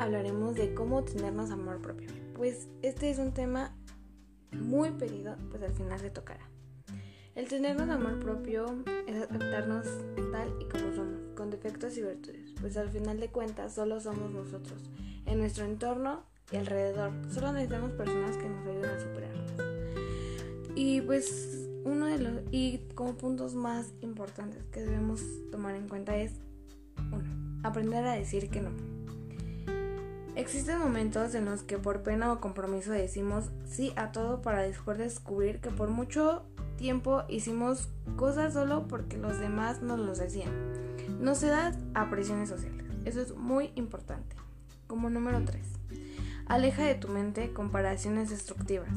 hablaremos de cómo tenernos amor propio. Pues este es un tema muy pedido, pues al final se tocará. El tenernos amor propio es aceptarnos tal y como somos, con defectos y virtudes, pues al final de cuentas solo somos nosotros, en nuestro entorno y alrededor. Solo necesitamos personas que nos ayuden a superarnos. Y pues uno de los y como puntos más importantes que debemos tomar en cuenta es aprender a decir que no. Existen momentos en los que por pena o compromiso decimos sí a todo para después descubrir que por mucho tiempo hicimos cosas solo porque los demás nos los decían. No se da a presiones sociales. Eso es muy importante. Como número 3. Aleja de tu mente comparaciones destructivas.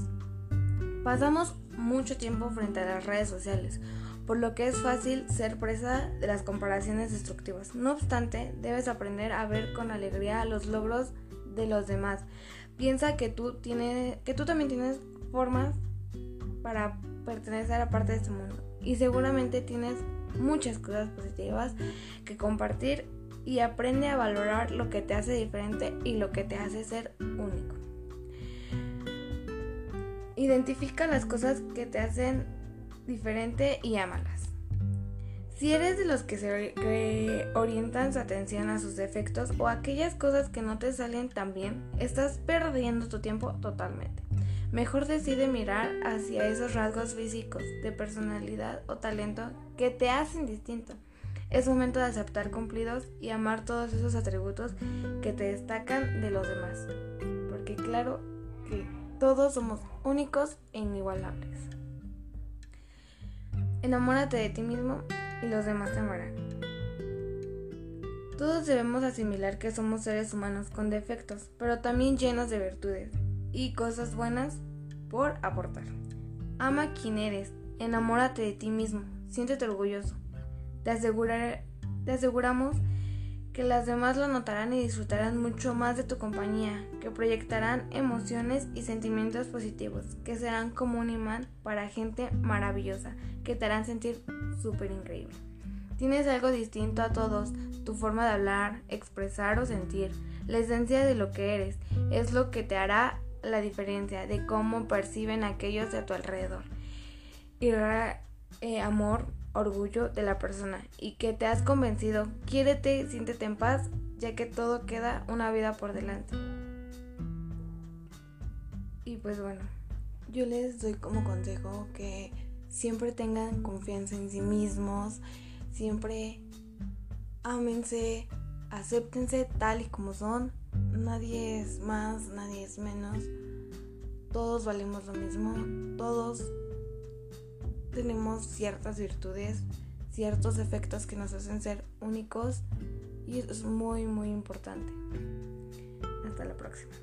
Pasamos mucho tiempo frente a las redes sociales, por lo que es fácil ser presa de las comparaciones destructivas. No obstante, debes aprender a ver con alegría los logros de los demás. Piensa que tú, tienes, que tú también tienes formas para pertenecer a parte de este mundo y seguramente tienes muchas cosas positivas que compartir y aprende a valorar lo que te hace diferente y lo que te hace ser único. Identifica las cosas que te hacen diferente y ámalas. Si eres de los que se orientan su atención a sus defectos o aquellas cosas que no te salen tan bien, estás perdiendo tu tiempo totalmente. Mejor decide mirar hacia esos rasgos físicos, de personalidad o talento que te hacen distinto es momento de aceptar cumplidos y amar todos esos atributos que te destacan de los demás. Porque claro que todos somos únicos e inigualables. Enamórate de ti mismo y los demás te amarán. Todos debemos asimilar que somos seres humanos con defectos, pero también llenos de virtudes y cosas buenas por aportar. Ama quien eres, enamórate de ti mismo, siéntete orgulloso. Te, aseguramos que las demás lo notarán y disfrutarán mucho más de tu compañía, que proyectarán emociones y sentimientos positivos, que serán como un imán para gente maravillosa, que te harán sentir súper increíble. Tienes algo distinto a todos, tu forma de hablar, expresar o sentir, la esencia de lo que eres, es lo que te hará la diferencia de cómo perciben aquellos de tu alrededor. Y eh, amor, orgullo de la persona y que te has convencido. Quiérete, siéntete en paz, ya que todo queda una vida por delante. Y pues bueno, yo les doy como consejo que siempre tengan confianza en sí mismos, siempre ámense, acéptense tal y como son. Nadie es más, nadie es menos. Todos valemos lo mismo, todos tenemos ciertas virtudes, ciertos efectos que nos hacen ser únicos y eso es muy muy importante. Hasta la próxima.